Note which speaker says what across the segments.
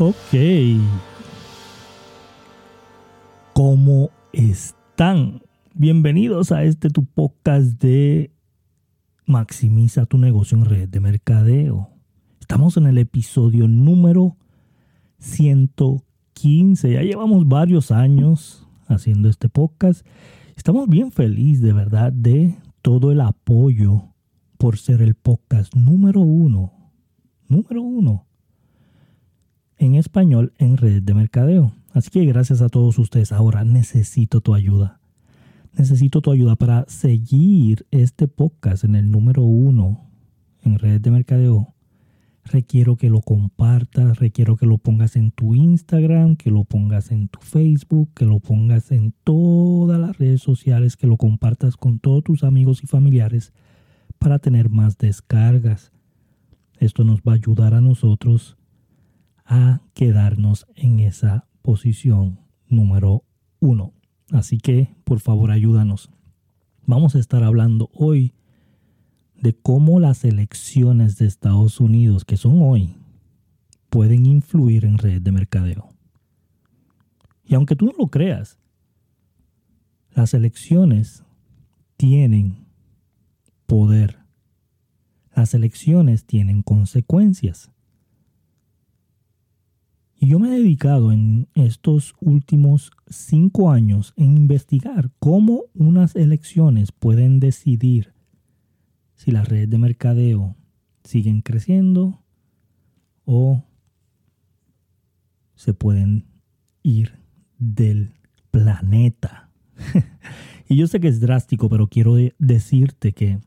Speaker 1: Ok. ¿Cómo están? Bienvenidos a este tu podcast de Maximiza tu negocio en red de mercadeo. Estamos en el episodio número 115. Ya llevamos varios años haciendo este podcast. Estamos bien felices de verdad de todo el apoyo por ser el podcast número uno. Número uno en español en red de mercadeo. Así que gracias a todos ustedes. Ahora necesito tu ayuda. Necesito tu ayuda para seguir este podcast en el número uno en red de mercadeo. Requiero que lo compartas, requiero que lo pongas en tu Instagram, que lo pongas en tu Facebook, que lo pongas en todas las redes sociales, que lo compartas con todos tus amigos y familiares para tener más descargas. Esto nos va a ayudar a nosotros a quedarnos en esa posición número uno. Así que, por favor, ayúdanos. Vamos a estar hablando hoy de cómo las elecciones de Estados Unidos, que son hoy, pueden influir en red de mercadeo. Y aunque tú no lo creas, las elecciones tienen poder. Las elecciones tienen consecuencias. Y yo me he dedicado en estos últimos cinco años en investigar cómo unas elecciones pueden decidir si las redes de mercadeo siguen creciendo o se pueden ir del planeta. y yo sé que es drástico, pero quiero decirte que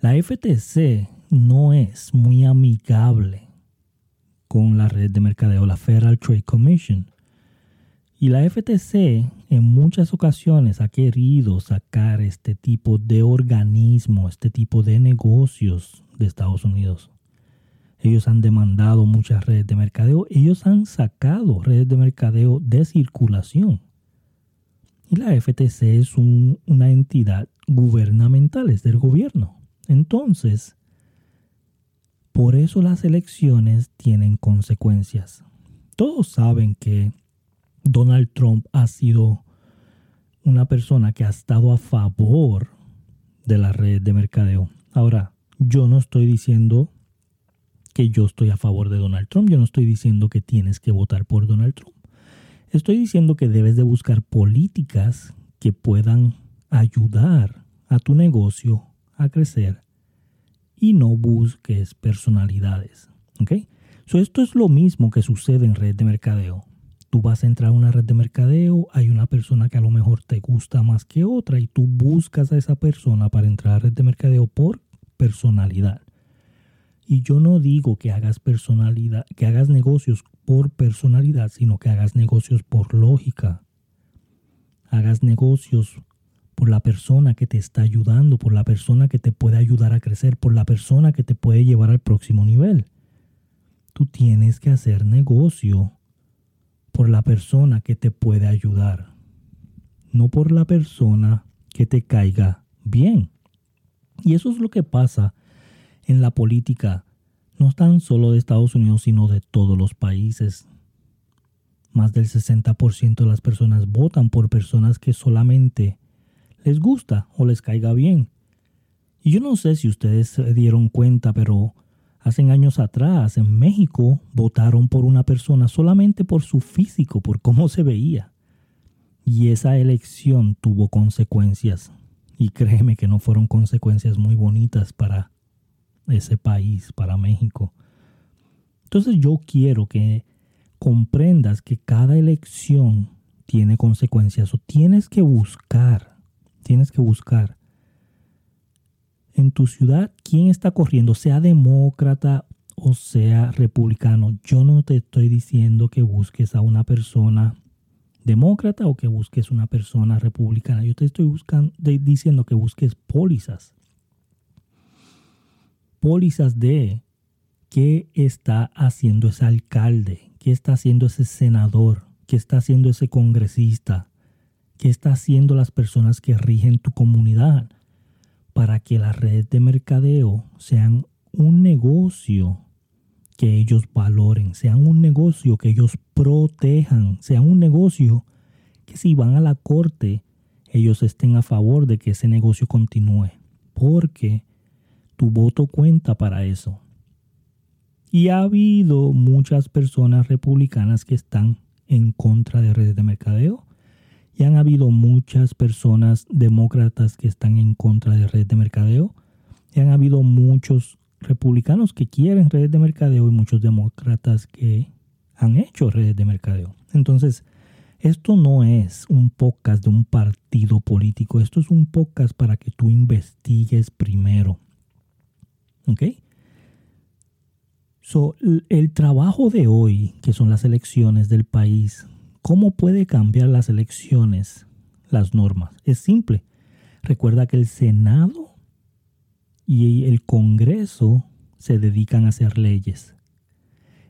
Speaker 1: la FTC no es muy amigable con la red de mercadeo, la Federal Trade Commission. Y la FTC en muchas ocasiones ha querido sacar este tipo de organismo, este tipo de negocios de Estados Unidos. Ellos han demandado muchas redes de mercadeo, ellos han sacado redes de mercadeo de circulación. Y la FTC es una entidad gubernamental, es del gobierno. Entonces, por eso las elecciones tienen consecuencias. Todos saben que Donald Trump ha sido una persona que ha estado a favor de la red de mercadeo. Ahora, yo no estoy diciendo que yo estoy a favor de Donald Trump, yo no estoy diciendo que tienes que votar por Donald Trump. Estoy diciendo que debes de buscar políticas que puedan ayudar a tu negocio a crecer y no busques personalidades. ¿Ok? esto es lo mismo que sucede en red de mercadeo. Tú vas a entrar a una red de mercadeo, hay una persona que a lo mejor te gusta más que otra y tú buscas a esa persona para entrar a red de mercadeo por personalidad. Y yo no digo que hagas personalidad, que hagas negocios por personalidad, sino que hagas negocios por lógica. Hagas negocios por la persona que te está ayudando, por la persona que te puede ayudar a crecer, por la persona que te puede llevar al próximo nivel. Tú tienes que hacer negocio por la persona que te puede ayudar, no por la persona que te caiga bien. Y eso es lo que pasa en la política, no tan solo de Estados Unidos, sino de todos los países. Más del 60% de las personas votan por personas que solamente les gusta o les caiga bien. Y yo no sé si ustedes se dieron cuenta, pero hace años atrás en México votaron por una persona solamente por su físico, por cómo se veía. Y esa elección tuvo consecuencias. Y créeme que no fueron consecuencias muy bonitas para ese país, para México. Entonces yo quiero que comprendas que cada elección tiene consecuencias o tienes que buscar tienes que buscar en tu ciudad quién está corriendo, sea demócrata o sea republicano. Yo no te estoy diciendo que busques a una persona demócrata o que busques una persona republicana. Yo te estoy diciendo que busques pólizas. Pólizas de qué está haciendo ese alcalde, qué está haciendo ese senador, qué está haciendo ese congresista, ¿Qué está haciendo las personas que rigen tu comunidad para que las redes de mercadeo sean un negocio que ellos valoren, sean un negocio que ellos protejan, sean un negocio que si van a la corte, ellos estén a favor de que ese negocio continúe, porque tu voto cuenta para eso. Y ha habido muchas personas republicanas que están en contra de redes de mercadeo. Y han habido muchas personas demócratas que están en contra de redes de mercadeo. Y han habido muchos republicanos que quieren redes de mercadeo y muchos demócratas que han hecho redes de mercadeo. Entonces, esto no es un podcast de un partido político, esto es un podcast para que tú investigues primero. ¿Ok? So, el trabajo de hoy, que son las elecciones del país, ¿cómo puede cambiar las elecciones las normas? Es simple. Recuerda que el Senado y el Congreso se dedican a hacer leyes.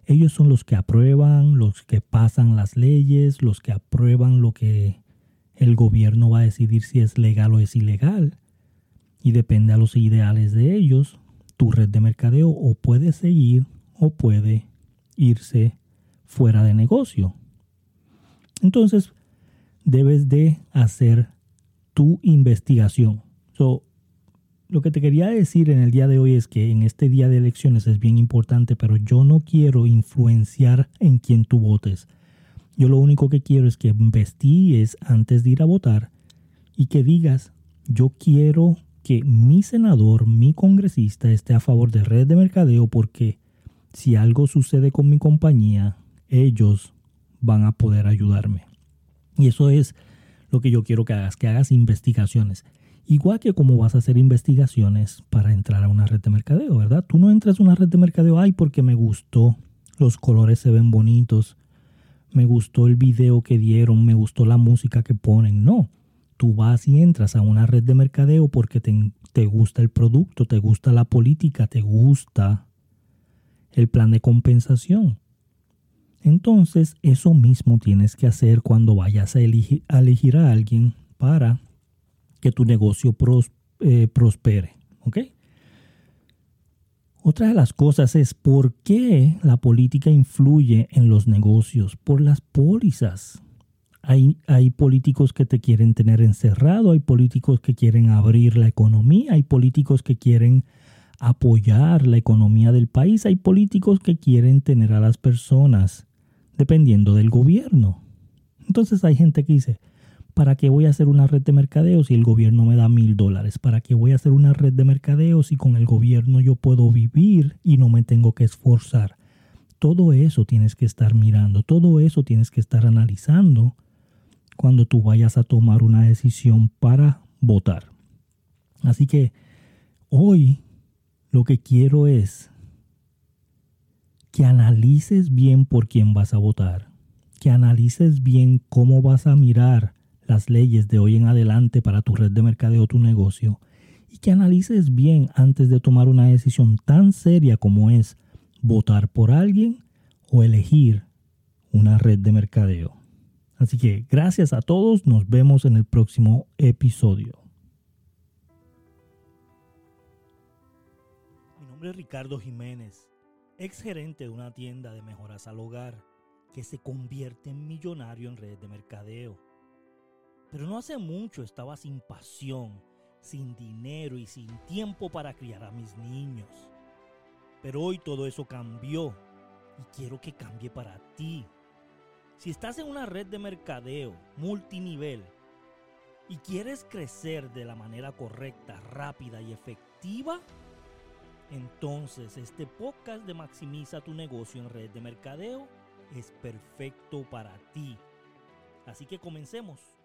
Speaker 1: Ellos son los que aprueban, los que pasan las leyes, los que aprueban lo que el gobierno va a decidir si es legal o es ilegal. Y depende a los ideales de ellos, tu red de mercadeo o puede seguir o puede irse fuera de negocio. Entonces, debes de hacer tu investigación. lo que te quería decir en el día de hoy es que en este día de elecciones es bien importante, pero yo no quiero influenciar en quien tú votes. Yo lo único que quiero es que investigues antes de ir a votar y que digas, yo quiero que mi senador, mi congresista esté a favor de red de mercadeo porque si algo sucede con mi compañía, ellos van a poder ayudarme. Y eso es lo que yo quiero que hagas, que hagas investigaciones. Igual que como vas a hacer investigaciones para entrar a una red de mercadeo, ¿verdad? Tú no entras a una red de mercadeo, ay, porque me gustó, los colores se ven bonitos, me gustó el video que dieron, me gustó la música que ponen. No, tú vas y entras a una red de mercadeo porque te, te gusta el producto, te gusta la política, te gusta el plan de compensación. Entonces, eso mismo tienes que hacer cuando vayas a elegir a, alguien para que tu negocio eh, prospere. ¿Ok? Otra de las cosas es por qué la política influye en los negocios, por las pólizas. Hay, hay, políticos que te quieren tener encerrado, hay políticos que quieren abrir la economía, hay políticos que quieren apoyar la economía del país. Hay políticos que quieren tener a las personas dependiendo del gobierno. Entonces hay gente que dice, ¿para qué voy a hacer una red de mercadeo si el gobierno me da mil dólares? ¿Para qué voy a hacer una red de mercadeo si con el gobierno yo puedo vivir y no me tengo que esforzar? Todo eso tienes que estar mirando, todo eso tienes que estar analizando cuando tú vayas a tomar una decisión para votar. Así que hoy lo que quiero es que analices bien por quién vas a votar, que analices bien cómo vas a mirar las leyes de hoy en adelante para tu red de mercadeo, tu negocio, y que analices bien antes de tomar una decisión tan seria como es votar por alguien o elegir una red de mercadeo. Así que gracias a todos, nos vemos en el próximo episodio. nombre Ricardo Jiménez, ex gerente de una tienda de mejoras al hogar que se convierte en millonario en redes de mercadeo. Pero no hace mucho estaba sin pasión, sin dinero y sin tiempo para criar a mis niños. Pero hoy todo eso cambió y quiero que cambie para ti. Si estás en una red de mercadeo multinivel y quieres crecer de la manera correcta, rápida y efectiva, entonces, este podcast de Maximiza tu negocio en red de mercadeo es perfecto para ti. Así que comencemos.